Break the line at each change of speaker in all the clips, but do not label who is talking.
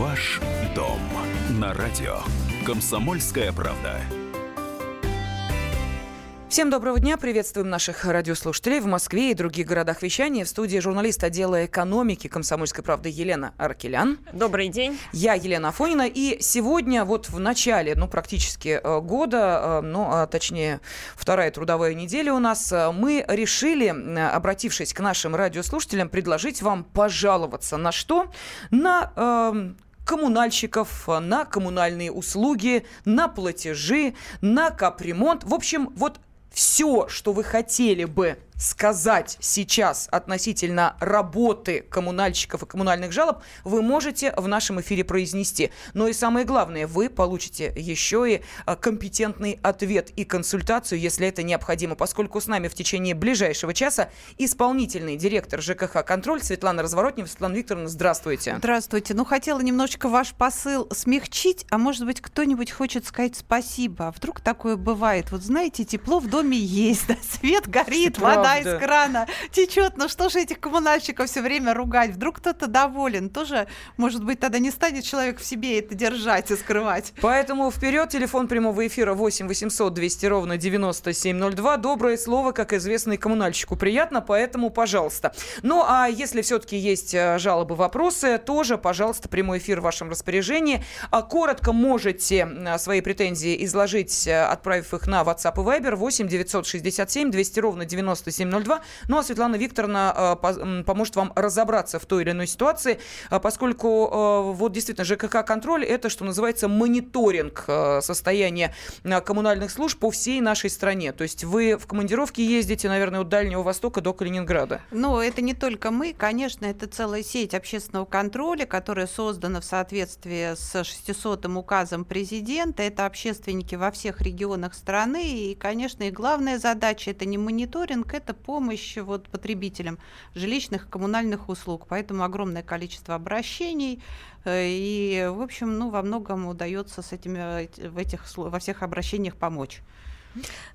Ваш дом на радио. Комсомольская правда.
Всем доброго дня. Приветствуем наших радиослушателей в Москве и других городах вещания. В студии журналист отдела экономики «Комсомольской правды» Елена Аркелян.
Добрый день.
Я Елена Афонина. И сегодня, вот в начале, ну, практически э, года, э, ну, а точнее, вторая трудовая неделя у нас, э, мы решили, обратившись к нашим радиослушателям, предложить вам пожаловаться на что? На э, коммунальщиков, на коммунальные услуги, на платежи, на капремонт. В общем, вот все, что вы хотели бы сказать сейчас относительно работы коммунальщиков и коммунальных жалоб, вы можете в нашем эфире произнести. Но и самое главное, вы получите еще и а, компетентный ответ и консультацию, если это необходимо, поскольку с нами в течение ближайшего часа исполнительный директор ЖКХ «Контроль» Светлана Разворотнева. Светлана Викторовна, здравствуйте.
Здравствуйте. Ну, хотела немножечко ваш посыл смягчить, а может быть, кто-нибудь хочет сказать спасибо. А вдруг такое бывает? Вот знаете, тепло в доме есть, да, свет горит, вода вода из крана течет. Ну что же этих коммунальщиков все время ругать? Вдруг кто-то доволен. Тоже, может быть, тогда не станет человек в себе это держать и скрывать.
Поэтому вперед, телефон прямого эфира 8 800 200 ровно 9702. Доброе слово, как известно, и коммунальщику приятно, поэтому пожалуйста. Ну, а если все-таки есть э, жалобы, вопросы, тоже, пожалуйста, прямой эфир в вашем распоряжении. А коротко можете свои претензии изложить, э, отправив их на WhatsApp и Viber 8 967 200 ровно 97 9702. Ну а Светлана Викторовна э, поможет вам разобраться в той или иной ситуации, э, поскольку э, вот действительно ЖКХ-контроль это, что называется, мониторинг состояния коммунальных служб по всей нашей стране. То есть вы в командировке ездите, наверное, от Дальнего Востока до Калининграда.
Ну, это не только мы, конечно, это целая сеть общественного контроля, которая создана в соответствии с 600 указом президента. Это общественники во всех регионах страны. И, конечно, и главная задача это не мониторинг, это это помощь вот, потребителям жилищных и коммунальных услуг. Поэтому огромное количество обращений. Э, и, в общем, ну, во многом удается с этими, в этих, во всех обращениях помочь.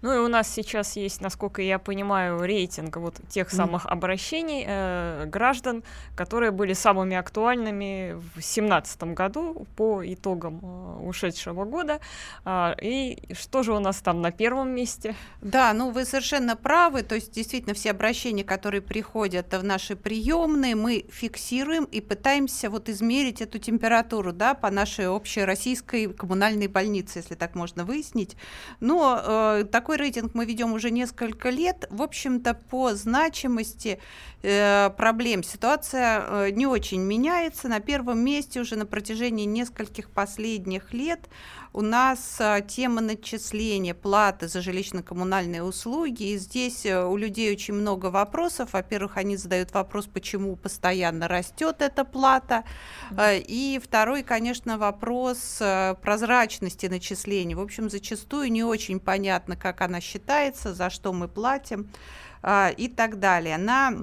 Ну и у нас сейчас есть, насколько я понимаю, рейтинг вот тех самых обращений э, граждан, которые были самыми актуальными в 2017 году по итогам э, ушедшего года. Э, и что же у нас там на первом месте?
Да, ну вы совершенно правы. То есть действительно все обращения, которые приходят в наши приемные, мы фиксируем и пытаемся вот измерить эту температуру да, по нашей общей российской коммунальной больнице, если так можно выяснить. Но Э, такой рейтинг мы ведем уже несколько лет. В общем-то, по значимости э, проблем ситуация э, не очень меняется. На первом месте уже на протяжении нескольких последних лет у нас тема начисления платы за жилищно-коммунальные услуги. И здесь у людей очень много вопросов. Во-первых, они задают вопрос, почему постоянно растет эта плата. И второй, конечно, вопрос прозрачности начисления. В общем, зачастую не очень понятно, понятно, как она считается, за что мы платим а, и так далее. На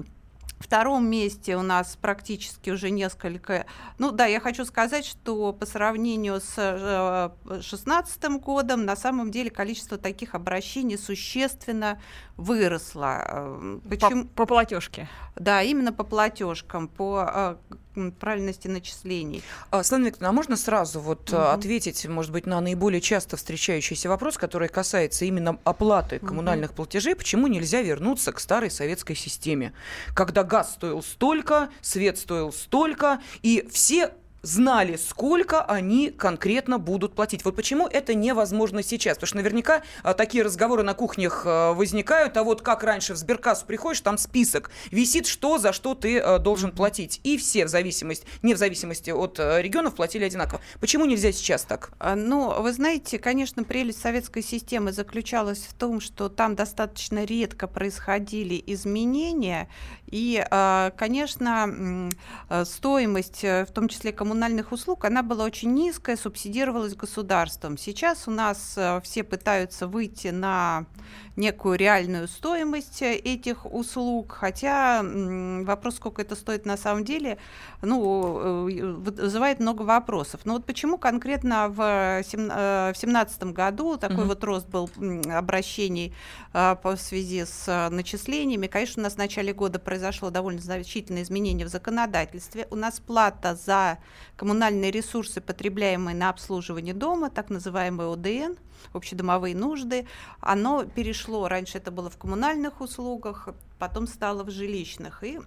втором месте у нас практически уже несколько... Ну да, я хочу сказать, что по сравнению с 2016 э, годом на самом деле количество таких обращений существенно выросло.
Э, почему? По, по платежке.
Да, именно по платежкам, по э, правильности начислений.
А, Слава Викторовна, а можно сразу вот угу. ответить, может быть, на наиболее часто встречающийся вопрос, который касается именно оплаты коммунальных угу. платежей, почему нельзя вернуться к старой советской системе, когда газ стоил столько, свет стоил столько, и все знали, сколько они конкретно будут платить. Вот почему это невозможно сейчас? Потому что наверняка а, такие разговоры на кухнях а, возникают, а вот как раньше в сберкассу приходишь, там список висит, что за что ты а, должен платить. И все в зависимости, не в зависимости от регионов платили одинаково. Почему нельзя сейчас так?
Ну, вы знаете, конечно, прелесть советской системы заключалась в том, что там достаточно редко происходили изменения, и, конечно, стоимость, э, в том числе коммунальных услуг, она была очень низкая, субсидировалась государством. Сейчас у нас э, все пытаются выйти на некую реальную стоимость э, этих услуг, хотя вопрос, сколько это стоит на самом деле, ну, вызывает много вопросов. Но вот почему конкретно в 2017 году такой угу. вот рост был обращений по связи с начислениями? Конечно, у нас в начале года произошло довольно значительное изменение в законодательстве. У нас плата за коммунальные ресурсы, потребляемые на обслуживание дома, так называемый ОДН, общедомовые нужды, оно перешло, раньше это было в коммунальных услугах, потом стало в жилищных. И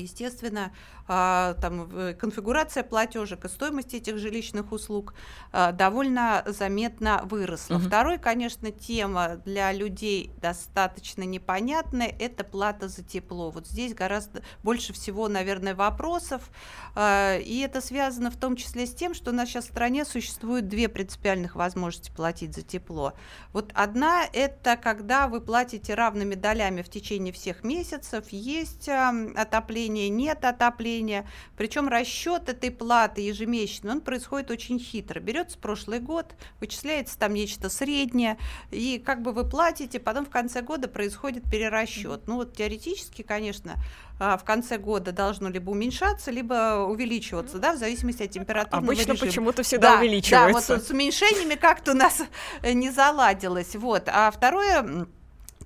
Естественно, а, там конфигурация платежек и стоимость этих жилищных услуг а, довольно заметно выросла. Угу. Второй, конечно, тема для людей достаточно непонятная – это плата за тепло. Вот здесь гораздо больше всего, наверное, вопросов, а, и это связано в том числе с тем, что у нас сейчас в стране существует две принципиальных возможности платить за тепло. Вот одна – это когда вы платите равными долями в течение всех месяцев, есть отопление отопления, нет отопления. Причем расчет этой платы ежемесячно, он происходит очень хитро. Берется прошлый год, вычисляется там нечто среднее, и как бы вы платите, потом в конце года происходит перерасчет. Ну вот теоретически, конечно, а, в конце года должно либо уменьшаться, либо увеличиваться, да, в зависимости от температуры.
Обычно почему-то всегда да, увеличивается.
Да, вот с уменьшениями как-то у нас не заладилось. Вот. А второе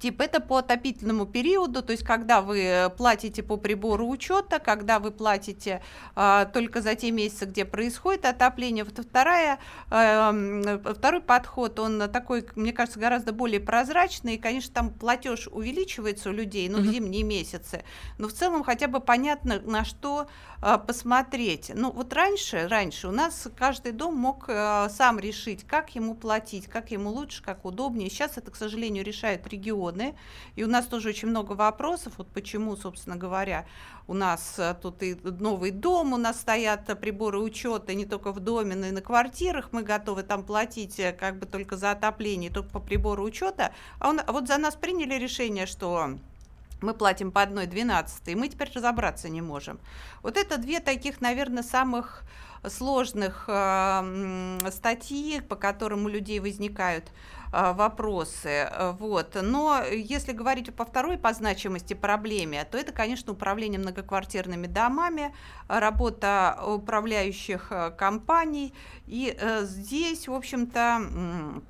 Тип это по отопительному периоду, то есть когда вы платите по прибору учета, когда вы платите а, только за те месяцы, где происходит отопление. Вот вторая, а, второй подход, он такой, мне кажется, гораздо более прозрачный. И, конечно, там платеж увеличивается у людей, ну, в зимние месяцы. Но в целом хотя бы понятно, на что посмотреть. Ну, вот раньше, раньше у нас каждый дом мог а, сам решить, как ему платить, как ему лучше, как удобнее. Сейчас это, к сожалению, решают регионы. И у нас тоже очень много вопросов, вот почему, собственно говоря, у нас э, тут и новый дом, у нас стоят приборы учета не только в доме, но и на квартирах. Мы готовы там платить э, как бы только за отопление, только по прибору учета. А, он, а вот за нас приняли решение, что мы платим по одной двенадцатой, мы теперь разобраться не можем. Вот это две таких, наверное, самых сложных э, статьи, по которым у людей возникают а, вопросы. Вот. Но если говорить по второй по значимости проблеме, то это, конечно, управление многоквартирными домами, работа управляющих э, компаний. И э, здесь, в общем-то,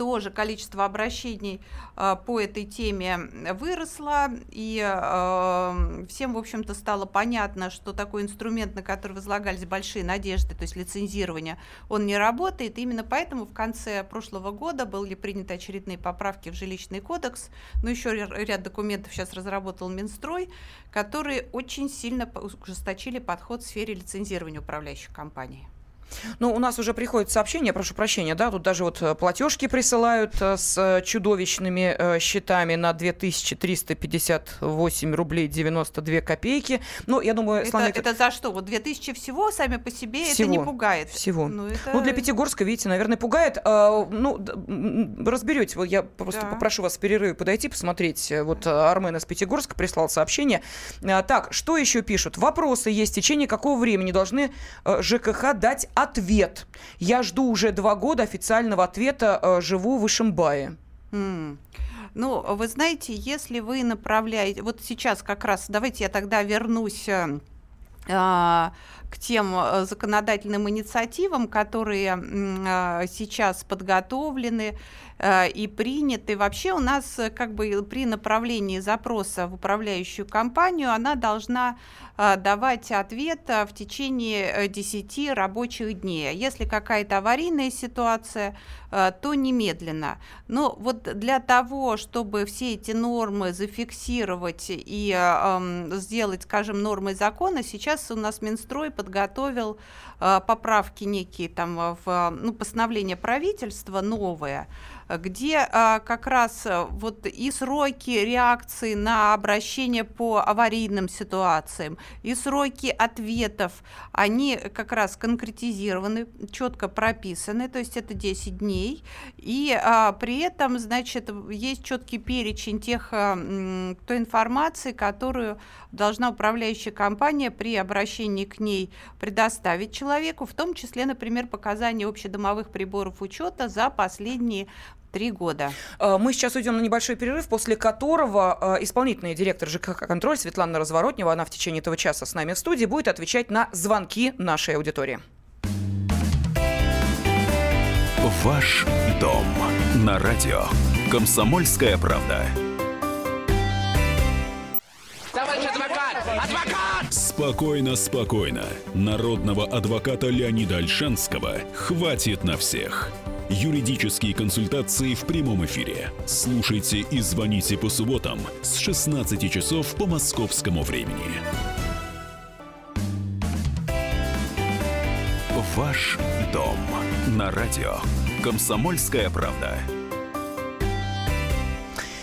тоже количество обращений э, по этой теме выросло, и э, всем, в общем-то, стало понятно, что такой инструмент, на который возлагались большие надежды, то есть лицензирование, он не работает. Именно поэтому в конце прошлого года были приняты очередные поправки в жилищный кодекс, но еще ряд документов сейчас разработал Минстрой, которые очень сильно ужесточили подход в сфере лицензирования управляющих компаний.
Ну, у нас уже приходят сообщения, прошу прощения, да, тут даже вот э, платежки присылают э, с чудовищными э, счетами на 2358 рублей 92 копейки. Ну, я думаю,
это, Слана... это за что? Вот 2000 всего сами по себе всего, это не пугает?
Всего. Ну, это... ну, для Пятигорска, видите, наверное, пугает. А, ну, разберете, вот я просто да. попрошу вас в перерыве подойти, посмотреть. Вот Армен из Пятигорска прислал сообщение. А, так, что еще пишут? Вопросы есть. В течение какого времени должны ЖКХ дать ответ. Я жду уже два года официального ответа, э, живу в Ишимбае.
Mm. Ну, вы знаете, если вы направляете... Вот сейчас как раз, давайте я тогда вернусь э, а, к тем э, законодательным инициативам, которые а, сейчас подготовлены э, и приняты. Вообще у нас э, как бы при направлении запроса в управляющую компанию она должна давать ответ в течение 10 рабочих дней. Если какая-то аварийная ситуация, то немедленно. Но вот для того, чтобы все эти нормы зафиксировать и сделать, скажем, нормой закона, сейчас у нас Минстрой подготовил э, поправки некие там в ну, постановление правительства новое, где а, как раз а, вот и сроки реакции на обращение по аварийным ситуациям, и сроки ответов, они как раз конкретизированы, четко прописаны, то есть это 10 дней, и а, при этом, значит, есть четкий перечень тех, а, той информации, которую должна управляющая компания при обращении к ней предоставить человеку, в том числе, например, показания общедомовых приборов учета за последние три года.
А, мы сейчас уйдем на небольшой перерыв, после которого а, исполнительный директор ЖКХ «Контроль» Светлана Разворотнева, она в течение этого часа с нами в студии, будет отвечать на звонки нашей аудитории.
Ваш дом на радио. Комсомольская правда.
Товарищ
Спокойно, спокойно. Народного адвоката Леонида Альшанского хватит на всех. Юридические консультации в прямом эфире. Слушайте и звоните по субботам с 16 часов по московскому времени. Ваш дом на радио. Комсомольская правда.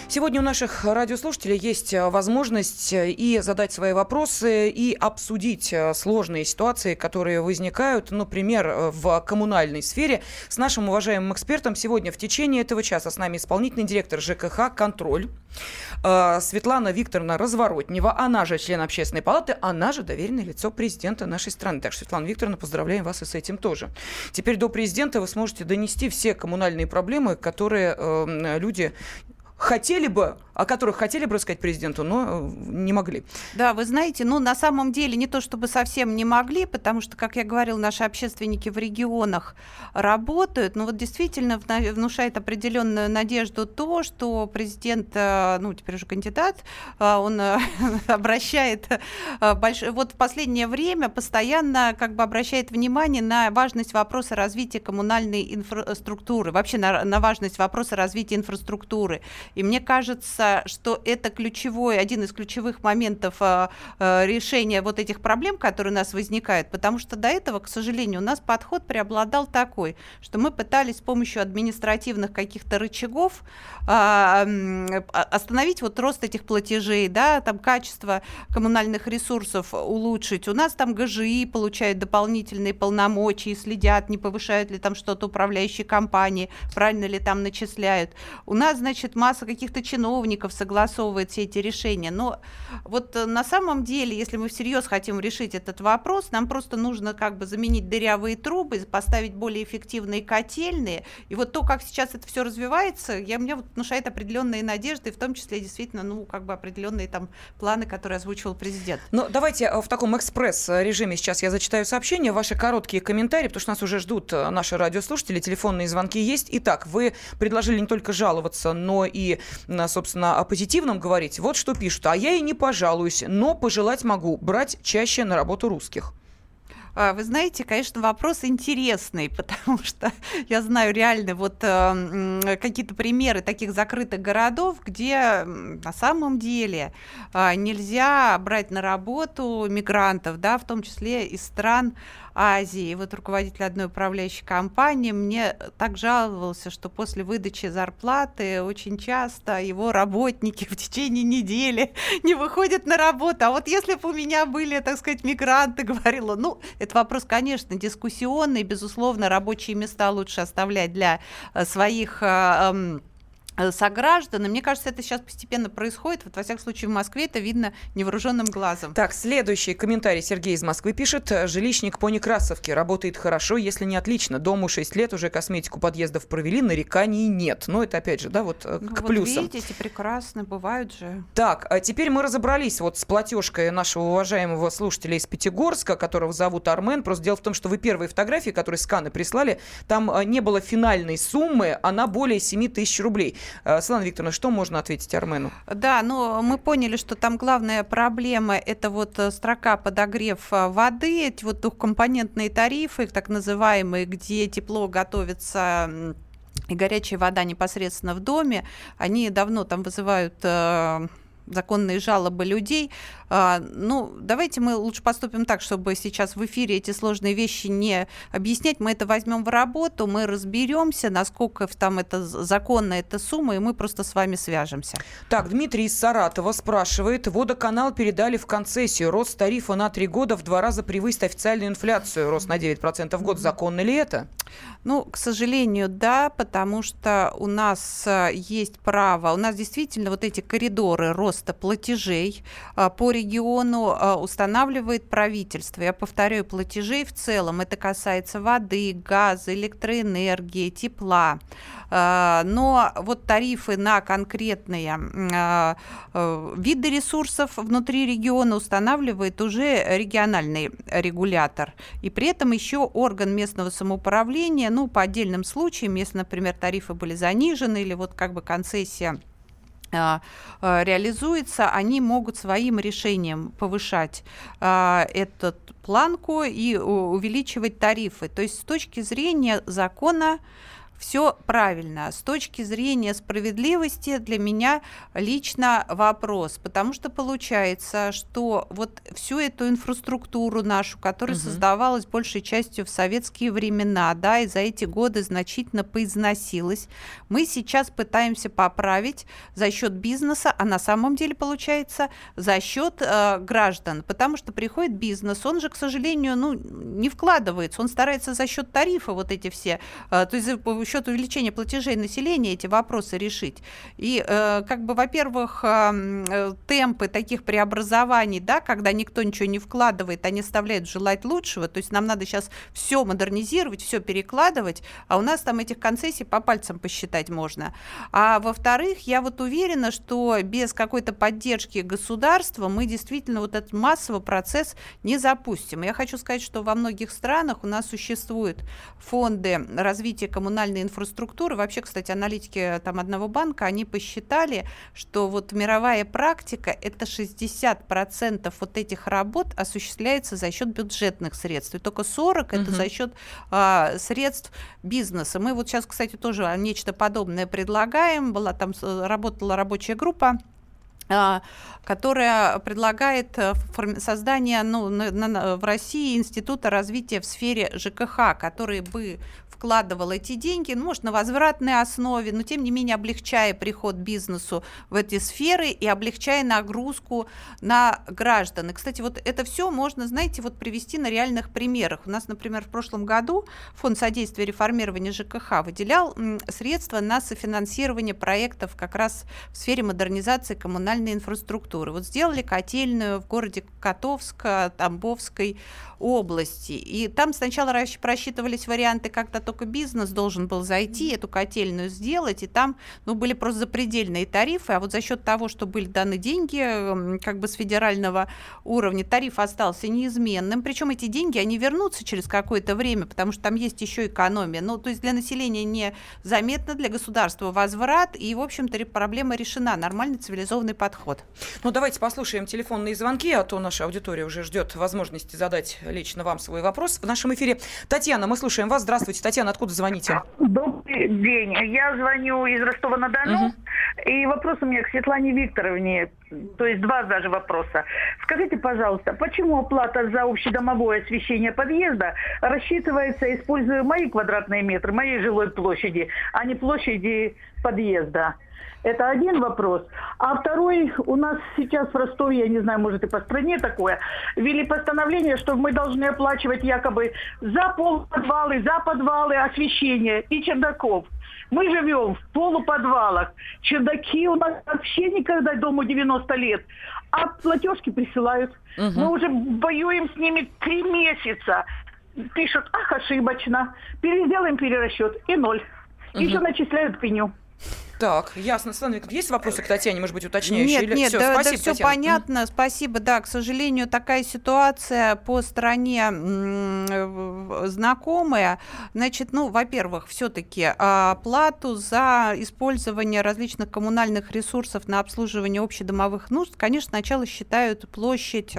Сегодня у наших радиослушателей есть э, возможность э, и задать свои вопросы, и обсудить э, сложные ситуации, которые возникают, например, в коммунальной сфере. С нашим уважаемым экспертом сегодня в течение этого часа с нами исполнительный директор ЖКХ «Контроль» Светлана Викторовна Разворотнева, она же член общественной палаты, она же доверенное лицо президента нашей страны. Так что, Светлана Викторовна, поздравляем вас и с этим тоже. Теперь до президента вы сможете донести все коммунальные проблемы, которые э, люди хотели бы о которых хотели бы рассказать президенту, но э, не могли.
Да, вы знаете, ну, на самом деле не то чтобы совсем не могли, потому что, как я говорил, наши общественники в регионах работают, но вот действительно внушает определенную надежду то, что президент, э, ну, теперь уже кандидат, э, он обращает большое, вот в последнее время постоянно как бы обращает внимание на важность вопроса развития коммунальной инфраструктуры, вообще на, на важность вопроса развития инфраструктуры. И мне кажется, что это ключевой, один из ключевых моментов а, а, решения вот этих проблем, которые у нас возникают, потому что до этого, к сожалению, у нас подход преобладал такой, что мы пытались с помощью административных каких-то рычагов а, остановить вот рост этих платежей, да, там качество коммунальных ресурсов улучшить. У нас там ГЖИ получают дополнительные полномочия, следят, не повышают ли там что-то управляющие компании, правильно ли там начисляют. У нас, значит, масса каких-то чиновников, согласовывает все эти решения. Но вот э, на самом деле, если мы всерьез хотим решить этот вопрос, нам просто нужно как бы заменить дырявые трубы, поставить более эффективные котельные. И вот то, как сейчас это все развивается, я, мне вот внушает определенные надежды, в том числе действительно, ну, как бы определенные там планы, которые озвучивал президент.
Ну, давайте э, в таком экспресс-режиме сейчас я зачитаю сообщения, ваши короткие комментарии, потому что нас уже ждут э, наши радиослушатели, телефонные звонки есть. Итак, вы предложили не только жаловаться, но и, собственно, о позитивном говорить, вот что пишут. А я и не пожалуюсь, но пожелать могу брать чаще на работу русских.
А, вы знаете, конечно, вопрос интересный, потому что я знаю реально вот э, какие-то примеры таких закрытых городов, где на самом деле э, нельзя брать на работу мигрантов, да, в том числе из стран Азии. Вот руководитель одной управляющей компании мне так жаловался, что после выдачи зарплаты очень часто его работники в течение недели не выходят на работу. А вот если бы у меня были, так сказать, мигранты, говорила, ну, это вопрос, конечно, дискуссионный, безусловно, рабочие места лучше оставлять для э, своих э, Э, сограждан. И мне кажется, это сейчас постепенно происходит. Вот, во всяком случае, в Москве это видно невооруженным глазом.
Так, следующий комментарий Сергей из Москвы пишет. Жилищник по Некрасовке работает хорошо, если не отлично. Дому 6 лет, уже косметику подъездов провели, нареканий нет. Но это, опять же, да, вот э, ну, к вот плюсам.
видите, прекрасно, бывают же.
Так, а теперь мы разобрались вот с платежкой нашего уважаемого слушателя из Пятигорска, которого зовут Армен. Просто дело в том, что вы первые фотографии, которые сканы прислали, там э, не было финальной суммы, она более 7 тысяч рублей. Э, Светлана Викторовна, что можно ответить Армену?
Да, но мы поняли, что там главная проблема – это вот э, строка подогрев э, воды, эти вот двухкомпонентные тарифы, так называемые, где тепло готовится и горячая вода непосредственно в доме, они давно там вызывают законные жалобы людей. А, ну, давайте мы лучше поступим так, чтобы сейчас в эфире эти сложные вещи не объяснять. Мы это возьмем в работу, мы разберемся, насколько там это законно эта сумма, и мы просто с вами свяжемся.
Так, Дмитрий из Саратова спрашивает. Водоканал передали в концессию. Рост тарифа на три года в два раза превысит официальную инфляцию. Рост на 9% в год. Законно ли это?
Ну, к сожалению, да, потому что у нас э, есть право, у нас действительно вот эти коридоры роста платежей э, по региону э, устанавливает правительство. Я повторяю, платежей в целом. Это касается воды, газа, электроэнергии, тепла. Но вот тарифы на конкретные виды ресурсов внутри региона устанавливает уже региональный регулятор. И при этом еще орган местного самоуправления ну, по отдельным случаям, если, например, тарифы были занижены или вот как бы концессия а, а, реализуется, они могут своим решением повышать а, этот планку и увеличивать тарифы. То есть с точки зрения закона все правильно. С точки зрения справедливости для меня лично вопрос, потому что получается, что вот всю эту инфраструктуру нашу, которая угу. создавалась большей частью в советские времена, да, и за эти годы значительно поизносилась, мы сейчас пытаемся поправить за счет бизнеса, а на самом деле получается за счет э, граждан, потому что приходит бизнес, он же, к сожалению, ну, не вкладывается, он старается за счет тарифа вот эти все, э, то есть счет увеличения платежей населения эти вопросы решить. И э, как бы, во-первых, э, э, темпы таких преобразований, да, когда никто ничего не вкладывает, они оставляют желать лучшего, то есть нам надо сейчас все модернизировать, все перекладывать, а у нас там этих концессий по пальцам посчитать можно. А во-вторых, я вот уверена, что без какой-то поддержки государства мы действительно вот этот массовый процесс не запустим. Я хочу сказать, что во многих странах у нас существуют фонды развития коммунальной инфраструктуры. Вообще, кстати, аналитики там одного банка, они посчитали, что вот мировая практика это 60% вот этих работ осуществляется за счет бюджетных средств. И только 40 это за счет а, средств бизнеса. Мы вот сейчас, кстати, тоже нечто подобное предлагаем. Была там работала рабочая группа а, которая предлагает э, создание ну, на, на, в России института развития в сфере ЖКХ, который бы вкладывал эти деньги, ну, может, на возвратной основе, но тем не менее облегчая приход бизнесу в эти сферы и облегчая нагрузку на граждан. И, кстати, вот это все можно, знаете, вот привести на реальных примерах. У нас, например, в прошлом году Фонд содействия реформирования ЖКХ выделял средства на софинансирование проектов как раз в сфере модернизации коммунальной инфраструктуры. Вот сделали котельную в городе Котовск, Тамбовской области. И там сначала просчитывались варианты, когда только бизнес должен был зайти, эту котельную сделать, и там ну, были просто запредельные тарифы, а вот за счет того, что были даны деньги как бы с федерального уровня, тариф остался неизменным, причем эти деньги, они вернутся через какое-то время, потому что там есть еще экономия. Ну, то есть для населения не заметно, для государства возврат, и, в общем-то, проблема решена, нормальный цивилизованный подход.
Ну, давайте послушаем телефонные звонки, а то наша аудитория уже ждет возможности задать лично вам свой вопрос в нашем эфире. Татьяна, мы слушаем вас. Здравствуйте, Татьяна, откуда звоните?
Добрый день. Я звоню из Ростова-на-Дону. Угу. И вопрос у меня к Светлане Викторовне, то есть два даже вопроса. Скажите, пожалуйста, почему оплата за общедомовое освещение подъезда рассчитывается, используя мои квадратные метры, моей жилой площади, а не площади подъезда? Это один вопрос. А второй, у нас сейчас в Ростове, я не знаю, может и по стране такое, ввели постановление, что мы должны оплачивать якобы за полуподвалы, за подвалы освещение и чердаков. Мы живем в полуподвалах. Чердаки у нас вообще никогда дому 90 лет. А платежки присылают. Угу. Мы уже воюем с ними три месяца. Пишут, ах, ошибочно. Переделаем перерасчет. И ноль. Угу. Еще начисляют пеню.
Так, ясно. Светлана есть вопросы к Татьяне, может быть, уточняющие?
Нет, Или... нет, все, да, спасибо, да, все понятно. Спасибо, да. К сожалению, такая ситуация по стране знакомая. Значит, ну, во-первых, все-таки плату за использование различных коммунальных ресурсов на обслуживание общедомовых нужд, конечно, сначала считают площадь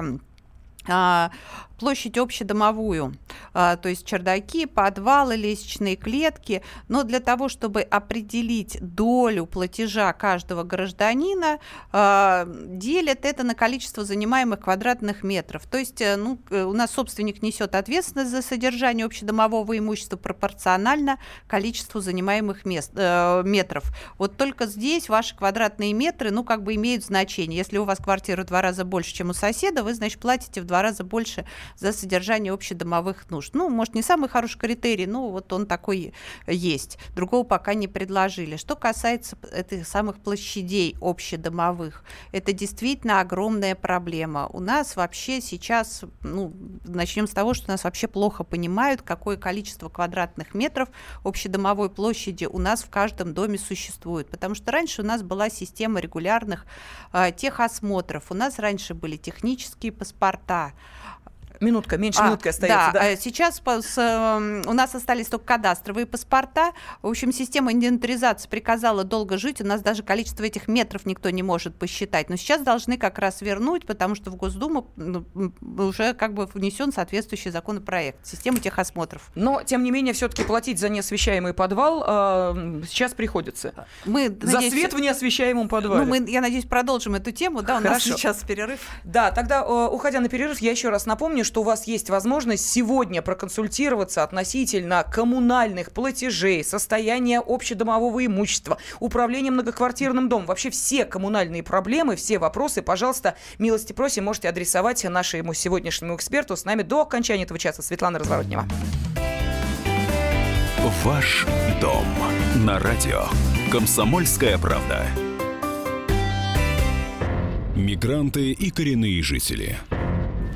а, площадь общедомовую, а, то есть чердаки, подвалы, лестничные клетки. Но для того, чтобы определить долю платежа каждого гражданина, а, делят это на количество занимаемых квадратных метров. То есть э, ну, у нас собственник несет ответственность за содержание общедомового имущества пропорционально количеству занимаемых мест, э, метров. Вот только здесь ваши квадратные метры, ну, как бы имеют значение. Если у вас квартира в два раза больше, чем у соседа, вы, значит, платите в два раза больше за содержание общедомовых нужд. Ну, может, не самый хороший критерий, но вот он такой есть. Другого пока не предложили. Что касается этих самых площадей общедомовых, это действительно огромная проблема. У нас вообще сейчас, ну, начнем с того, что нас вообще плохо понимают, какое количество квадратных метров общедомовой площади у нас в каждом доме существует. Потому что раньше у нас была система регулярных э, техосмотров, у нас раньше были технические паспорта,
Минутка, меньше а, минутки остается.
Да, да. сейчас по, с, эм, у нас остались только кадастровые паспорта. В общем, система инвентаризации приказала долго жить. У нас даже количество этих метров никто не может посчитать. Но сейчас должны как раз вернуть, потому что в Госдуму уже как бы внесен соответствующий законопроект. Система техосмотров.
Но, тем не менее, все-таки платить за неосвещаемый подвал э, сейчас приходится. Мы, за надеюсь, свет в неосвещаемом подвале.
Ну, мы, я надеюсь, продолжим эту тему. Да, у Хорошо. нас сейчас перерыв.
Да, тогда, э, уходя на перерыв, я еще раз напомню, что у вас есть возможность сегодня проконсультироваться относительно коммунальных платежей, состояния общедомового имущества, управления многоквартирным домом. Вообще все коммунальные проблемы, все вопросы, пожалуйста, милости просим, можете адресовать нашему сегодняшнему эксперту. С нами до окончания этого часа Светлана Разворотнева.
Ваш дом на радио. Комсомольская правда. Мигранты и коренные жители.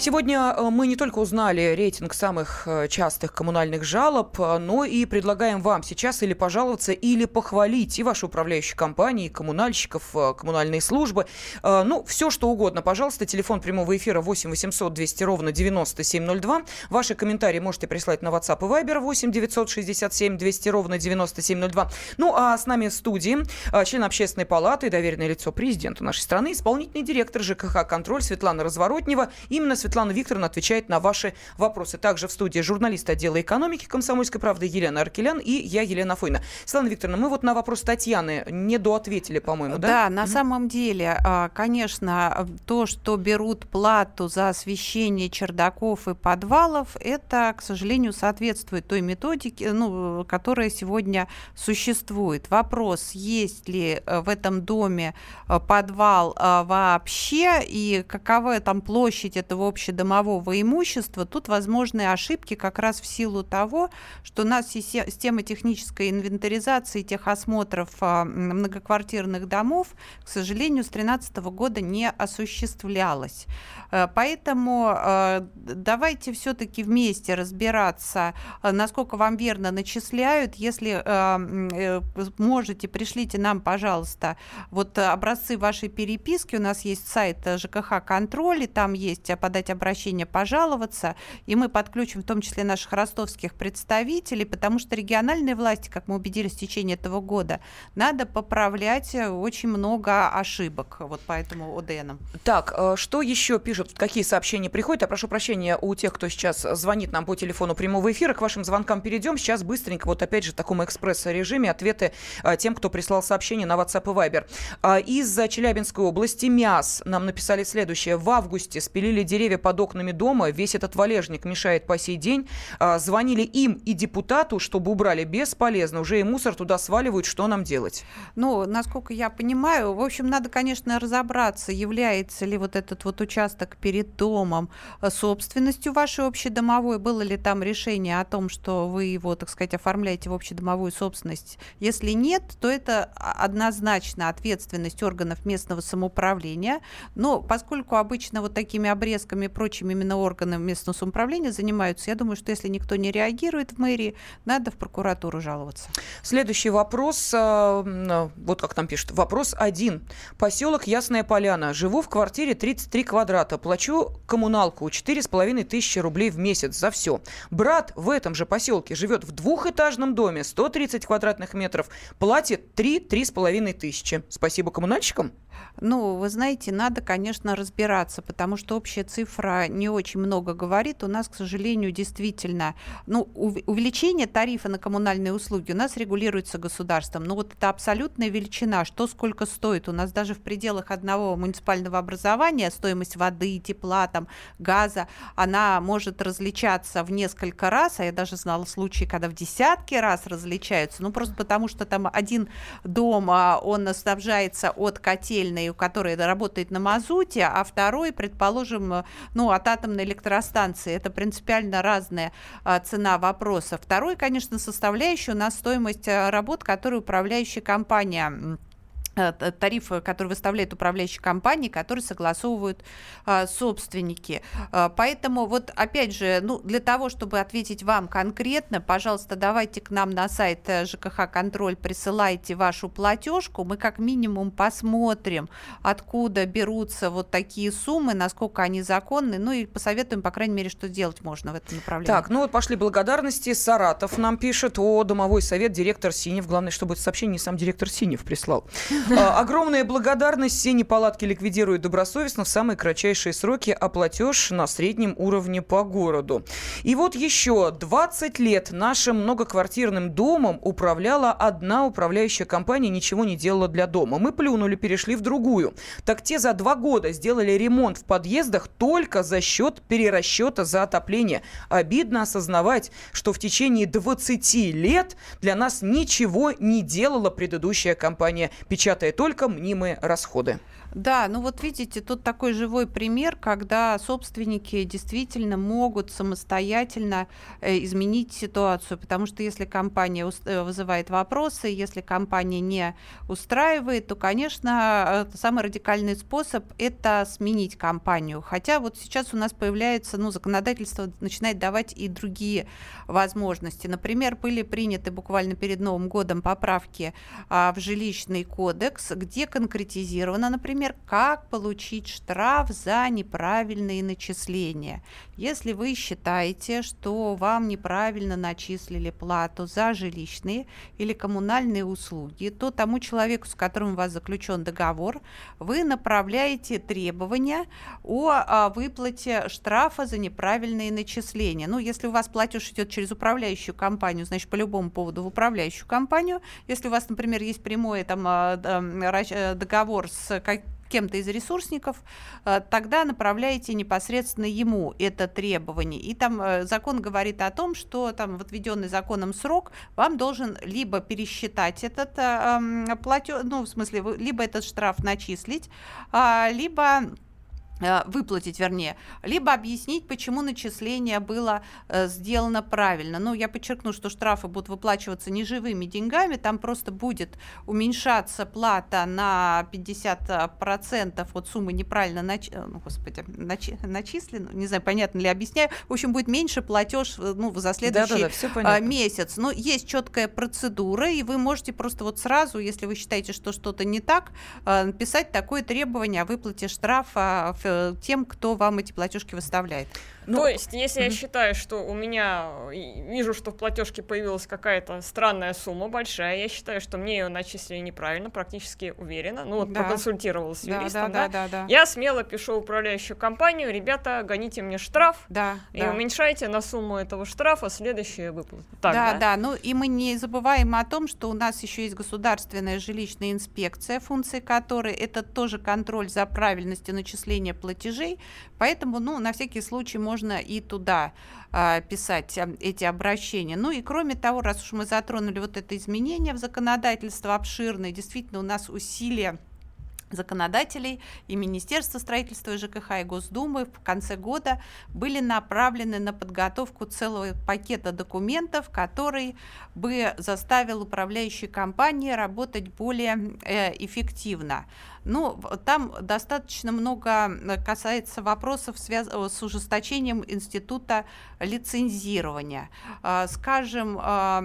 Сегодня э, мы не только узнали рейтинг самых э, частых коммунальных жалоб, э, но и предлагаем вам сейчас или пожаловаться, или похвалить и ваши управляющие компании, и коммунальщиков, коммунальные службы. Ну, все что угодно. Пожалуйста, телефон прямого эфира 8 800 200 ровно 9702. Ваши комментарии можете прислать на WhatsApp и Viber 8 967 200 ровно 9702. Ну, а с нами в студии член общественной палаты, доверенное лицо президента нашей страны, исполнительный директор ЖКХ «Контроль» Светлана Разворотнева. Именно Светлана Светлана Викторовна отвечает на ваши вопросы. Также в студии журналист отдела экономики «Комсомольской правды» Елена Аркелян и я, Елена Фойна. Светлана Викторовна, мы вот на вопрос Татьяны не доответили, по-моему, да?
Да, на mm-hmm. самом деле, а, конечно, то, что берут плату за освещение чердаков и подвалов, это, к сожалению, соответствует той методике, ну, которая сегодня существует. Вопрос, есть ли э, в этом доме э, подвал э, вообще и какова там площадь этого общего общедомового имущества, тут возможны ошибки как раз в силу того, что у нас система технической инвентаризации техосмотров а, многоквартирных домов, к сожалению, с 2013 года не осуществлялась. Э, поэтому э, давайте все-таки вместе разбираться, э, насколько вам верно начисляют. Если можете, пришлите нам, пожалуйста, вот образцы вашей переписки. У нас есть сайт ЖКХ контроль, и там есть подать обращение, пожаловаться, и мы подключим в том числе наших ростовских представителей, потому что региональные власти, как мы убедились в течение этого года, надо поправлять очень много ошибок вот по этому ОДНам.
Так, что еще пишут какие сообщения приходят. Я прошу прощения у тех, кто сейчас звонит нам по телефону прямого эфира. К вашим звонкам перейдем. Сейчас быстренько, вот опять же, в таком экспресс-режиме ответы а, тем, кто прислал сообщение на WhatsApp и Viber. А, из Челябинской области МИАС нам написали следующее. В августе спилили деревья под окнами дома. Весь этот валежник мешает по сей день. А, звонили им и депутату, чтобы убрали. Бесполезно. Уже и мусор туда сваливают. Что нам делать?
Ну, насколько я понимаю, в общем, надо, конечно, разобраться, является ли вот этот вот участок перед домом э, собственностью вашей общедомовой? Было ли там решение о том, что вы его, так сказать, оформляете в общедомовую собственность? Если нет, то это однозначно ответственность органов местного самоуправления. Но поскольку обычно вот такими обрезками прочими именно органы местного самоуправления занимаются, я думаю, что если никто не реагирует в мэрии, надо в прокуратуру жаловаться.
Следующий вопрос, э, вот как там пишут, вопрос один. Поселок Ясная Поляна. Живу в квартире 33 квадрата плачу коммуналку 4,5 тысячи рублей в месяц за все. Брат в этом же поселке живет в двухэтажном доме, 130 квадратных метров, платит 3-3,5 тысячи. Спасибо коммунальщикам.
Ну, вы знаете, надо, конечно, разбираться, потому что общая цифра цифра не очень много говорит. У нас, к сожалению, действительно, ну, увеличение тарифа на коммунальные услуги у нас регулируется государством. Но вот это абсолютная величина, что сколько стоит. У нас даже в пределах одного муниципального образования стоимость воды, тепла, там, газа, она может различаться в несколько раз, а я даже знала случаи, когда в десятки раз различаются, ну просто потому что там один дом, а, он снабжается от котельной, у которой работает на мазуте, а второй, предположим, ну, от атомной электростанции. Это принципиально разная а, цена вопроса. Второй, конечно, составляющий у нас стоимость а, работ, которую управляющая компания тарифы, которые выставляют управляющие компании, которые согласовывают а, собственники. А, поэтому вот опять же, ну, для того, чтобы ответить вам конкретно, пожалуйста, давайте к нам на сайт э, ЖКХ Контроль присылайте вашу платежку, мы как минимум посмотрим, откуда берутся вот такие суммы, насколько они законны, ну и посоветуем, по крайней мере, что делать можно в этом направлении.
Так, ну вот пошли благодарности. Саратов нам пишет о домовой совет, директор Синев. Главное, чтобы это сообщение сам директор Синев прислал. А, огромная благодарность. Все неполадки ликвидируют добросовестно в самые кратчайшие сроки, а платеж на среднем уровне по городу. И вот еще 20 лет нашим многоквартирным домом управляла одна управляющая компания, ничего не делала для дома. Мы плюнули, перешли в другую. Так те за два года сделали ремонт в подъездах только за счет перерасчета за отопление. Обидно осознавать, что в течение 20 лет для нас ничего не делала предыдущая компания. Печатает печатая только мнимые расходы.
Да, ну вот видите, тут такой живой пример, когда собственники действительно могут самостоятельно э, изменить ситуацию, потому что если компания э, вызывает вопросы, если компания не устраивает, то, конечно, э, самый радикальный способ – это сменить компанию. Хотя вот сейчас у нас появляется, ну, законодательство начинает давать и другие возможности. Например, были приняты буквально перед Новым годом поправки а, в жилищный кодекс, где конкретизировано, например, Например, как получить штраф за неправильные начисления. Если вы считаете, что вам неправильно начислили плату за жилищные или коммунальные услуги, то тому человеку, с которым у вас заключен договор, вы направляете требования о, о выплате штрафа за неправильные начисления. Ну, если у вас платеж идет через управляющую компанию, значит, по любому поводу в управляющую компанию. Если у вас, например, есть прямой там, а, э, договор с кем-то из ресурсников, э, тогда направляете непосредственно ему это требование. И там э, закон говорит о том, что там в отведенный законом срок вам должен либо пересчитать этот э, платеж, ну, в смысле, либо этот штраф начислить, а, либо выплатить, вернее, либо объяснить, почему начисление было э, сделано правильно. Ну, я подчеркну, что штрафы будут выплачиваться не живыми деньгами, там просто будет уменьшаться плата на 50% от суммы неправильно нач... Э, ну, господи, нач... начислено, не знаю, понятно ли объясняю. В общем, будет меньше платеж ну, за следующий да, да, да, месяц. Но есть четкая процедура, и вы можете просто вот сразу, если вы считаете, что что-то не так, написать такое требование о выплате штрафа в Э, тем, кто вам эти платежки выставляет.
Ну, То есть, если mm-hmm. я считаю, что у меня вижу, что в платежке появилась какая-то странная сумма большая, я считаю, что мне ее начислили неправильно, практически уверена. Ну вот да. проконсультировалась с юристом, да, да, да, да, да. Я смело пишу управляющую компанию, ребята, гоните мне штраф да, и да. уменьшайте на сумму этого штрафа следующие выплаты.
Так, да, да, да. Ну и мы не забываем о том, что у нас еще есть государственная жилищная инспекция, функции которой это тоже контроль за правильностью начисления платежей, поэтому, ну, на всякий случай можно и туда а, писать а, эти обращения. Ну и кроме того, раз уж мы затронули вот это изменение в законодательство обширное, действительно у нас усилия законодателей и Министерства строительства и ЖКХ и Госдумы в конце года были направлены на подготовку целого пакета документов, который бы заставил управляющие компании работать более э, эффективно. Ну, там достаточно много э, касается вопросов, связанных э, с ужесточением института лицензирования. А, скажем, а,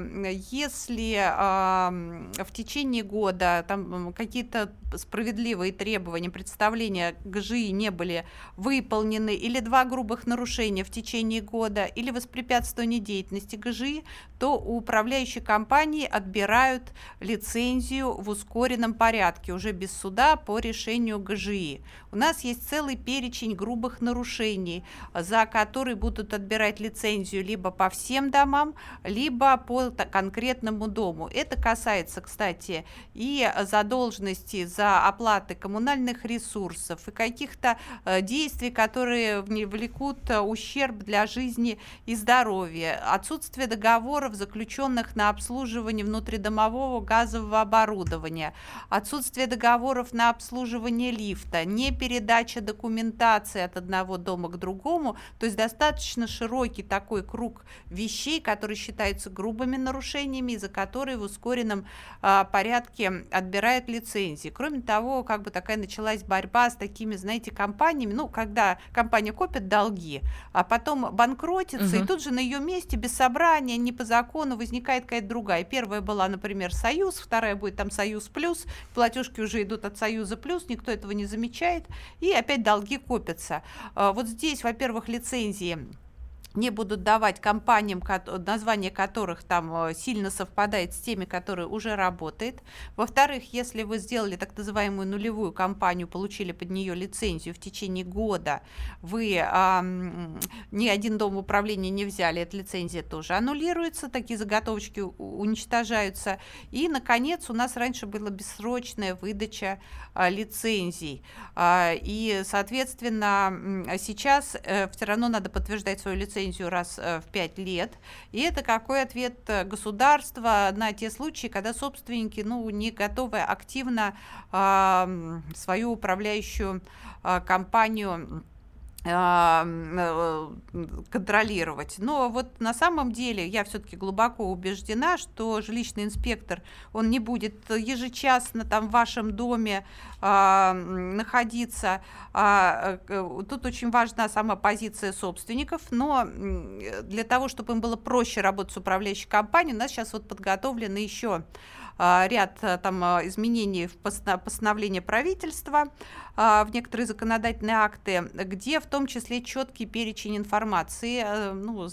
если а, в течение года там какие-то справедливые требования, представления ГЖИ не были выполнены, или два грубых нарушения в течение года, или воспрепятствование деятельности ГЖИ, то у управляющей компании отбирают лицензию в ускоренном порядке, уже без суда, по решению ГЖИ. У нас есть целый перечень грубых нарушений, за которые будут отбирать лицензию либо по всем домам, либо по конкретному дому. Это касается, кстати, и задолженности за оплаты коммунальных ресурсов, и каких-то э, действий, которые влекут ущерб для жизни и здоровья, отсутствие договоров, заключенных на обслуживание внутридомового газового оборудования, отсутствие договоров на обслуживание лифта, не передача документации от одного дома к другому, то есть достаточно широкий такой круг вещей, которые считаются грубыми нарушениями, за которые в ускоренном а, порядке отбирают лицензии. Кроме того, как бы такая началась борьба с такими, знаете, компаниями, ну, когда компания копит долги, а потом банкротится, угу. и тут же на ее месте без собрания, не по закону возникает какая-то другая. Первая была, например, Союз, вторая будет там Союз плюс, платежки уже идут от Союза плюс, никто этого не замечает, и опять долги копятся. А, вот здесь, во-первых, лицензии не будут давать компаниям, название которых там э, сильно совпадает с теми, которые уже работают. Во-вторых, если вы сделали так называемую нулевую компанию, получили под нее лицензию в течение года, вы а, ни один дом управления не взяли, эта лицензия тоже аннулируется, такие заготовочки уничтожаются. И, наконец, у нас раньше была бессрочная выдача а, лицензий. А, и, соответственно, сейчас а, все равно надо подтверждать свою лицензию лицензию раз э, в пять лет. И это какой ответ э, государства на те случаи, когда собственники ну, не готовы активно свою управляющую э, компанию контролировать. Но вот на самом деле я все-таки глубоко убеждена, что жилищный инспектор, он не будет ежечасно там в вашем доме а, находиться. А, э, тут очень важна сама позиция собственников, но для того, чтобы им было проще работать с управляющей компанией, у нас сейчас вот подготовлены еще а, ряд э, там а, изменений в постановление правительства, а, в некоторые законодательные акты, где в том числе четкий перечень информации, э, ну,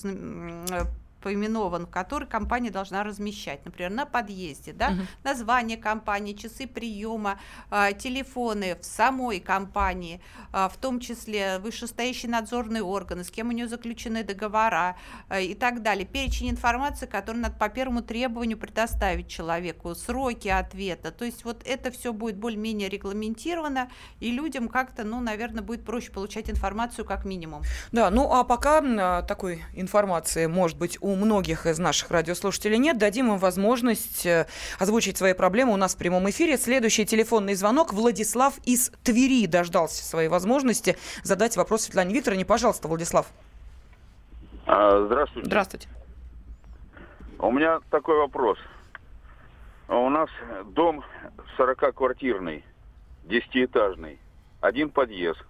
поименован, который компания должна размещать. Например, на подъезде, да, угу. название компании, часы приема, э, телефоны в самой компании, э, в том числе вышестоящие надзорные органы, с кем у нее заключены договора э, и так далее. Перечень информации, который надо по первому требованию предоставить человеку, сроки ответа. То есть вот это все будет более-менее регламентировано, и людям как-то, ну, наверное, будет проще получать информацию как минимум.
Да, ну а пока такой информации может быть у у многих из наших радиослушателей нет. Дадим им возможность э, озвучить свои проблемы у нас в прямом эфире. Следующий телефонный звонок. Владислав из Твери дождался своей возможности задать вопрос Светлане Викторовне. Пожалуйста, Владислав.
А, здравствуйте.
Здравствуйте.
У меня такой вопрос. У нас дом 40-квартирный, 10-этажный, один подъезд.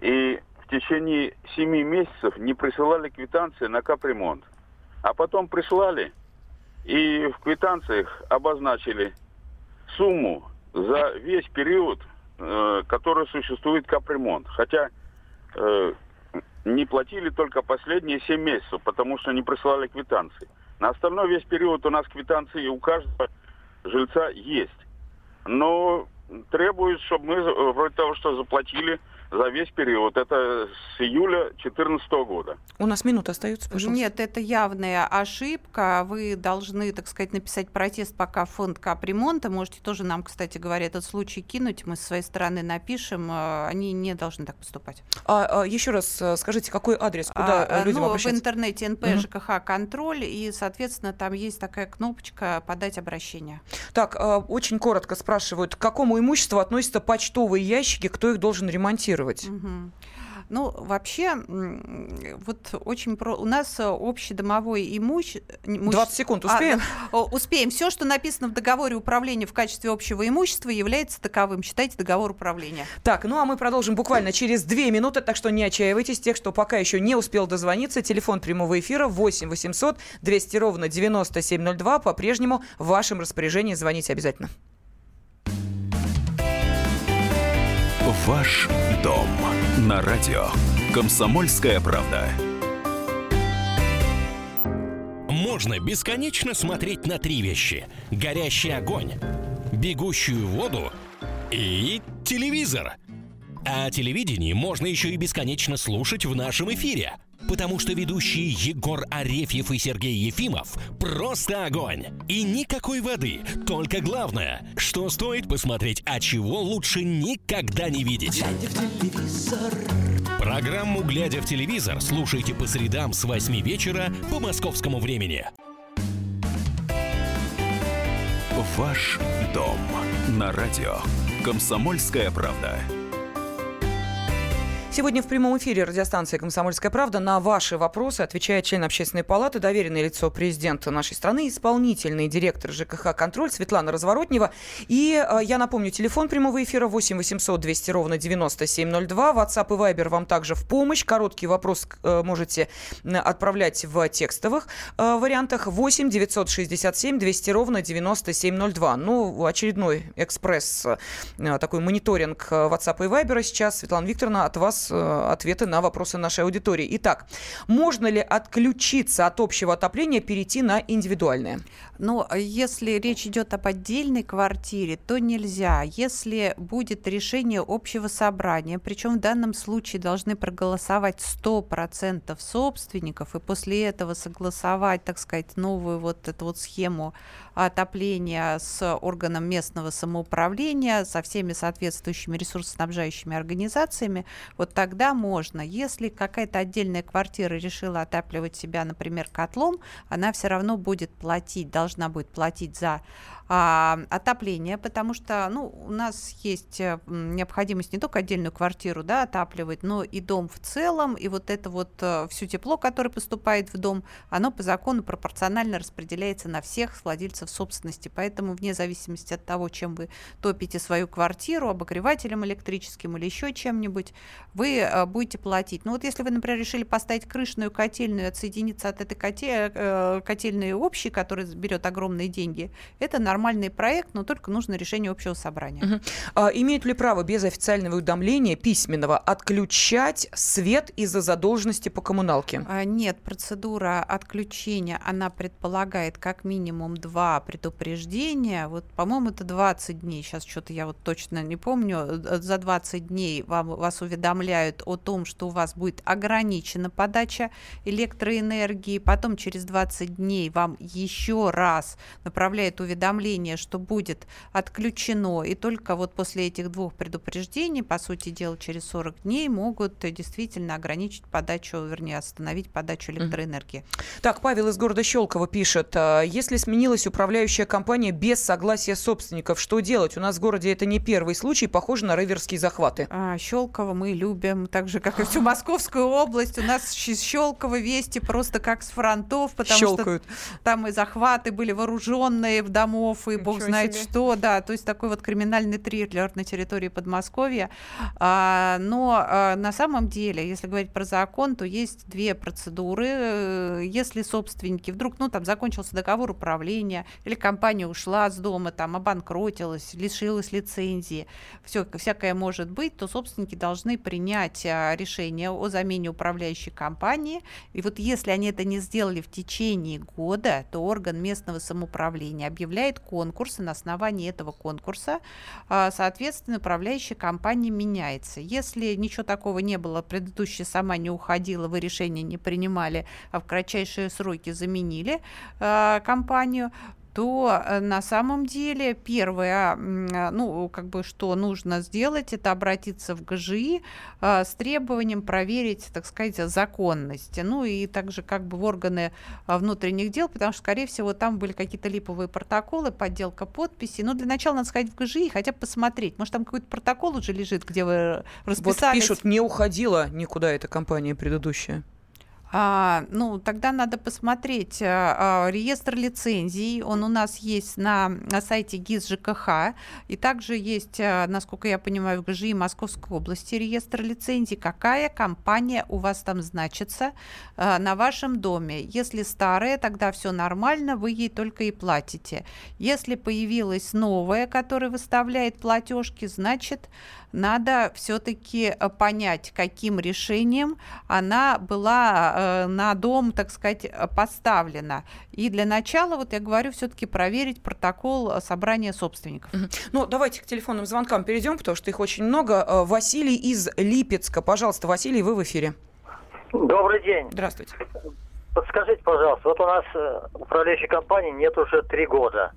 И в течение 7 месяцев не присылали квитанции на капремонт. А потом прислали и в квитанциях обозначили сумму за весь период, э, который существует капремонт. Хотя э, не платили только последние 7 месяцев, потому что не присылали квитанции. На остальной весь период у нас квитанции у каждого жильца есть. Но требуют, чтобы мы вроде того, что заплатили за весь период. Это с июля 2014 года.
У нас минута остается, пожалуйста.
Нет, это явная ошибка. Вы должны, так сказать, написать протест пока в фонд капремонта. Можете тоже нам, кстати говоря, этот случай кинуть. Мы с своей стороны напишем. Э, они не должны так поступать.
А, а еще раз э, скажите, какой адрес, куда а, людям
ну,
обращаться?
В интернете НП угу. ЖКХ контроль, и, соответственно, там есть такая кнопочка «Подать обращение».
Так, э, очень коротко спрашивают, к какому имуществу относятся почтовые ящики, кто их должен ремонтировать? Регулировать?
Угу. Ну, вообще, вот очень про... У нас общедомовой имущество...
20 секунд, успеем?
А, успеем. Все, что написано в договоре управления в качестве общего имущества, является таковым. Считайте договор управления.
Так, ну а мы продолжим буквально через две минуты, так что не отчаивайтесь. Тех, кто пока еще не успел дозвониться, телефон прямого эфира 8 800 200 ровно 9702. По-прежнему в вашем распоряжении звоните обязательно.
Ваш дом на радио. Комсомольская правда.
Можно бесконечно смотреть на три вещи. Горящий огонь, бегущую воду и телевизор. А телевидение можно еще и бесконечно слушать в нашем эфире. Потому что ведущие Егор Арефьев и Сергей Ефимов просто огонь. И никакой воды, только главное, что стоит посмотреть, а чего лучше никогда не видеть. Программу «Глядя в телевизор» слушайте по средам с 8 вечера по московскому времени.
Ваш дом на радио. Комсомольская правда.
Сегодня в прямом эфире радиостанции «Комсомольская правда» на ваши вопросы отвечает член общественной палаты, доверенное лицо президента нашей страны, исполнительный директор ЖКХ «Контроль» Светлана Разворотнева. И э, я напомню, телефон прямого эфира 8 800 200 ровно 9702. WhatsApp и Viber вам также в помощь. Короткий вопрос э, можете отправлять в текстовых э, вариантах 8 967 200 ровно 9702. Ну, очередной экспресс, такой мониторинг WhatsApp и Viber сейчас. Светлана Викторовна, от вас Э, ответы на вопросы нашей аудитории. Итак, можно ли отключиться от общего отопления, перейти на индивидуальное?
Но ну, если речь идет об отдельной квартире, то нельзя. Если будет решение общего собрания, причем в данном случае должны проголосовать 100% собственников, и после этого согласовать, так сказать, новую вот эту вот схему отопления с органом местного самоуправления, со всеми соответствующими ресурсоснабжающими организациями, вот тогда можно. Если какая-то отдельная квартира решила отапливать себя, например, котлом, она все равно будет платить, должна будет платить за а, отопление, потому что ну, у нас есть э, необходимость не только отдельную квартиру да, отапливать, но и дом в целом, и вот это вот э, все тепло, которое поступает в дом, оно по закону пропорционально распределяется на всех владельцев собственности, поэтому вне зависимости от того, чем вы топите свою квартиру, обогревателем электрическим или еще чем-нибудь, вы э, будете платить. Ну вот если вы, например, решили поставить крышную котельную отсоединиться от этой котельной общей, которая берет огромные деньги, это нормально нормальный проект, но только нужно решение общего собрания.
Угу. А, имеют ли право без официального уведомления письменного отключать свет из-за задолженности по коммуналке?
А, нет, процедура отключения, она предполагает как минимум два предупреждения. Вот, по-моему, это 20 дней. Сейчас что-то я вот точно не помню. Э, за 20 дней вам, вас уведомляют о том, что у вас будет ограничена подача электроэнергии. Потом через 20 дней вам еще раз направляют уведомление уведомление, что будет отключено, и только вот после этих двух предупреждений, по сути дела, через 40 дней могут действительно ограничить подачу, вернее, остановить подачу электроэнергии.
Так, Павел из города Щелково пишет, «А, если сменилась управляющая компания без согласия собственников, что делать? У нас в городе это не первый случай, похоже на рейверские захваты.
А, Щелково мы любим, так же, как и всю Московскую область. У нас Щелково вести просто как с фронтов, потому Щелкают. что там и захваты были вооруженные в домов, домов и бог знает себе. что, да, то есть такой вот криминальный триллер на территории Подмосковья. А, но а, на самом деле, если говорить про закон, то есть две процедуры. Э, если собственники вдруг, ну, там закончился договор управления, или компания ушла с дома, там, обанкротилась, лишилась лицензии, все, всякое может быть, то собственники должны принять а, решение о замене управляющей компании. И вот если они это не сделали в течение года, то орган местного самоуправления объявляет конкурс, и на основании этого конкурса, а, соответственно, управляющая компания меняется. Если ничего такого не было, предыдущая сама не уходила, вы решения не принимали, а в кратчайшие сроки заменили а, компанию, то э, на самом деле первое, э, ну, как бы, что нужно сделать, это обратиться в ГЖИ э, с требованием проверить, так сказать, законность. Ну, и также как бы в органы внутренних дел, потому что, скорее всего, там были какие-то липовые протоколы, подделка подписи. Но для начала надо сходить в ГЖИ и хотя бы посмотреть. Может, там какой-то протокол уже лежит, где вы расписались.
Вот пишут, не уходила никуда эта компания предыдущая.
А, ну, тогда надо посмотреть а, а, реестр лицензий. Он у нас есть на, на сайте ГИС ЖКХ. И также есть, а, насколько я понимаю, в ГЖИ Московской области реестр лицензий. Какая компания у вас там значится а, на вашем доме. Если старая, тогда все нормально, вы ей только и платите. Если появилась новая, которая выставляет платежки, значит, надо все-таки понять, каким решением она была э, на дом, так сказать, поставлена. И для начала, вот я говорю, все-таки проверить протокол собрания собственников.
Ну, давайте к телефонным звонкам перейдем, потому что их очень много. Василий из Липецка. Пожалуйста, Василий, вы в эфире.
Добрый день.
Здравствуйте.
Подскажите, пожалуйста, вот у нас управляющей компании нет уже три года.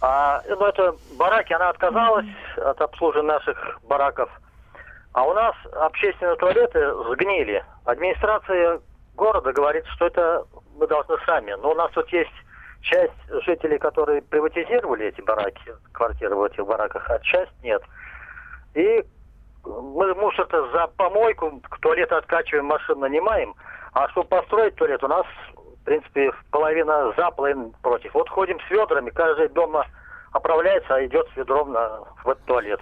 А, ну, это бараки, она отказалась от обслуживания наших бараков. А у нас общественные туалеты сгнили. Администрация города говорит, что это мы должны сами. Но у нас тут есть часть жителей, которые приватизировали эти бараки, квартиры в этих бараках, а часть нет. И мы мусор-то за помойку, туалет откачиваем, машину нанимаем. А чтобы построить туалет, у нас в принципе, половина за, половина против. Вот ходим с ведрами, каждый дома оправляется, а идет с ведром на, в этот туалет.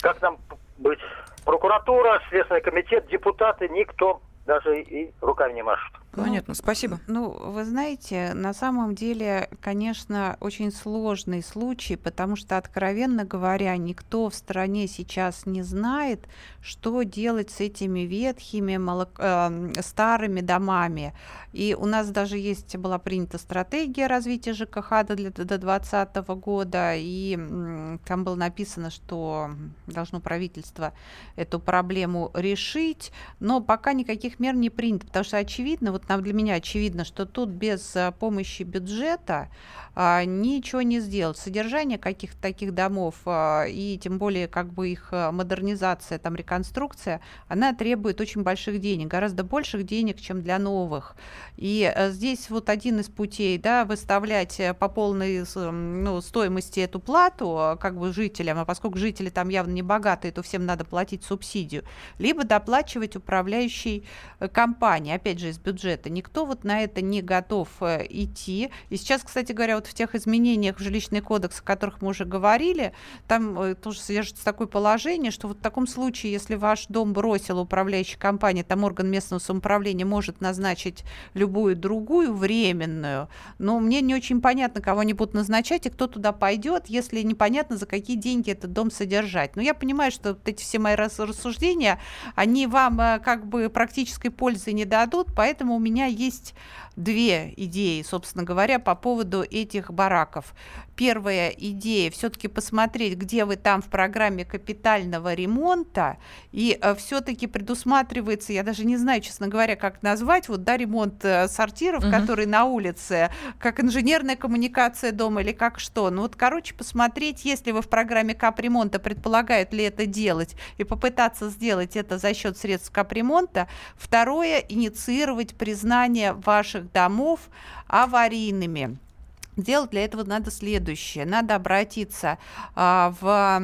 Как нам быть? Прокуратура, Следственный комитет, депутаты, никто даже и руками не машут.
Понятно, спасибо.
Ну, вы знаете, на самом деле, конечно, очень сложный случай, потому что, откровенно говоря, никто в стране сейчас не знает, что делать с этими ветхими, молок... э, старыми домами. И у нас даже есть, была принята стратегия развития ЖКХ до 2020 года, и там было написано, что должно правительство эту проблему решить, но пока никаких мер не принято, потому что, очевидно, вот вот нам для меня очевидно, что тут без э, помощи бюджета а, ничего не сделать. Содержание каких-то таких домов а, и тем более как бы их э, модернизация, там реконструкция, она требует очень больших денег, гораздо больших денег, чем для новых. И а, здесь вот один из путей, да, выставлять по полной ну, стоимости эту плату как бы жителям, а поскольку жители там явно не богатые, то всем надо платить субсидию, либо доплачивать управляющей компании, опять же, из бюджета. Никто вот на это не готов идти. И сейчас, кстати говоря, вот в тех изменениях в жилищный кодекс, о которых мы уже говорили, там э, тоже содержится такое положение, что вот в таком случае, если ваш дом бросила управляющая компания, там орган местного самоуправления может назначить любую другую временную, но мне не очень понятно, кого они будут назначать и кто туда пойдет, если непонятно, за какие деньги этот дом содержать. Но я понимаю, что вот эти все мои рассуждения, они вам э, как бы практической пользы не дадут, поэтому меня есть две идеи, собственно говоря, по поводу этих бараков. Первая идея все-таки посмотреть, где вы там в программе капитального ремонта, и э, все-таки предусматривается, я даже не знаю, честно говоря, как назвать, вот да, ремонт э, сортиров, угу. которые на улице, как инженерная коммуникация дома или как что. Ну вот, короче, посмотреть, если вы в программе капремонта предполагают ли это делать, и попытаться сделать это за счет средств капремонта. Второе, инициировать признание ваших домов аварийными. Делать для этого надо следующее. Надо обратиться а, в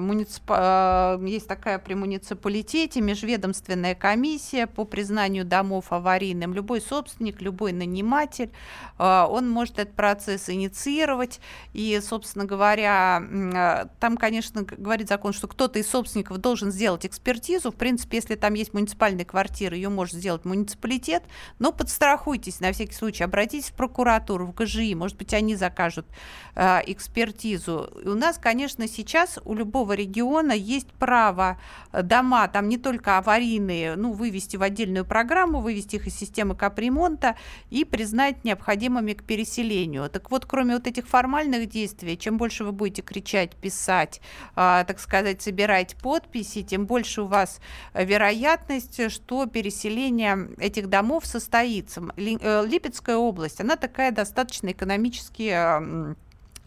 муницип... а, есть такая при муниципалитете межведомственная комиссия по признанию домов аварийным. Любой собственник, любой наниматель, а, он может этот процесс инициировать. И, собственно говоря, а, там, конечно, говорит закон, что кто-то из собственников должен сделать экспертизу. В принципе, если там есть муниципальная квартира, ее может сделать муниципалитет. Но подстрахуйтесь на всякий случай, обратитесь в прокуратуру, в ГЖИ, может быть, они закажут э, экспертизу. И у нас, конечно, сейчас у любого региона есть право э, дома, там не только аварийные, ну, вывести в отдельную программу, вывести их из системы капремонта и признать необходимыми к переселению. Так вот, кроме вот этих формальных действий, чем больше вы будете кричать, писать, э, так сказать, собирать подписи, тем больше у вас вероятность, что переселение этих домов состоится. Э, Липецкая область, она такая достаточно экономическая экономически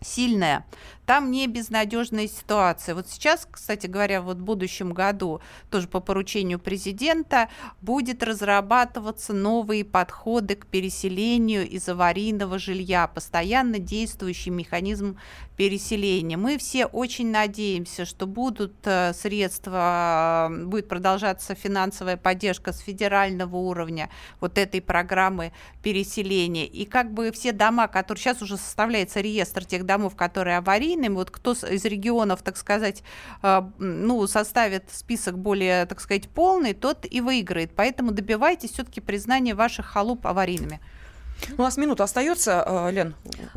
сильная там не безнадежная ситуация. Вот сейчас, кстати говоря, вот в будущем году, тоже по поручению президента, будет разрабатываться новые подходы к переселению из аварийного жилья, постоянно действующий механизм переселения. Мы все очень надеемся, что будут э, средства, будет продолжаться финансовая поддержка с федерального уровня вот этой программы переселения. И как бы все дома, которые сейчас уже составляется реестр тех домов, которые аварийные, аварийными. Вот кто из регионов, так сказать, а, ну, составит список более, так сказать, полный, тот и выиграет. Поэтому добивайтесь все-таки признания ваших халуп аварийными.
У нас минута остается, э, Лен.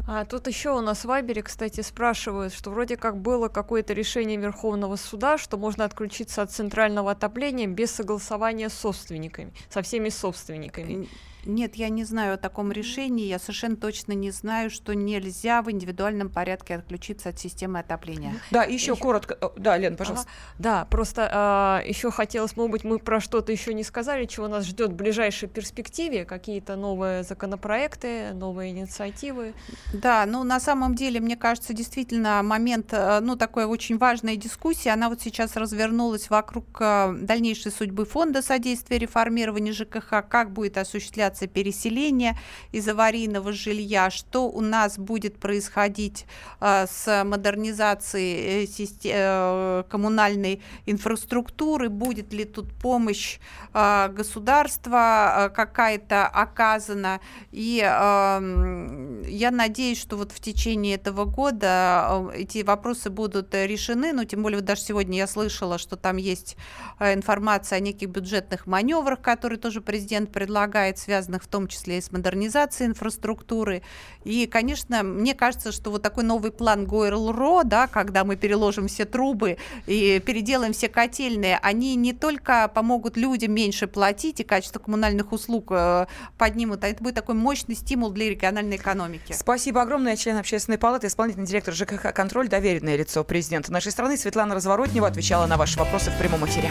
А тут еще у нас в Вайбере, кстати, спрашивают, что вроде как было какое-то решение Верховного суда, что можно отключиться от центрального отопления без согласования с собственниками, со всеми собственниками.
Нет, я не знаю о таком решении. Я совершенно точно не знаю, что нельзя в индивидуальном порядке отключиться от системы отопления.
Да, еще, еще... коротко. Да, Лен, пожалуйста.
Ага. Да, просто э, а, еще хотелось, может быть, мы про что-то еще не сказали, чего нас ждет в ближайшей перспективе, какие-то новые законопроекты, новые инициативы.
Да, ну на самом деле, мне кажется, действительно момент, э, ну такой очень важная дискуссия, она вот сейчас развернулась вокруг э, дальнейшей судьбы фонда содействия реформированию ЖКХ, как будет осуществляться осуществляться переселение из аварийного жилья, что у нас будет происходить э, с модернизацией э, э, коммунальной инфраструктуры, будет ли тут помощь государства какая-то оказана. И я надеюсь, что вот в течение этого года эти вопросы будут решены, ну, тем более вот даже сегодня я слышала, что там есть информация о неких бюджетных маневрах, которые тоже президент предлагает, связанных связанных в том числе и с модернизацией инфраструктуры. И, конечно, мне кажется, что вот такой новый план Гойл-Ро, да, когда мы переложим все трубы и переделаем все котельные, они не только помогут людям меньше платить и качество коммунальных услуг э, поднимут, а это будет такой мощный стимул для региональной экономики.
Спасибо огромное. Член общественной палаты, исполнительный директор ЖКХ «Контроль», доверенное лицо президента нашей страны Светлана Разворотнева отвечала на ваши вопросы в прямом эфире.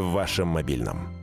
в вашем мобильном.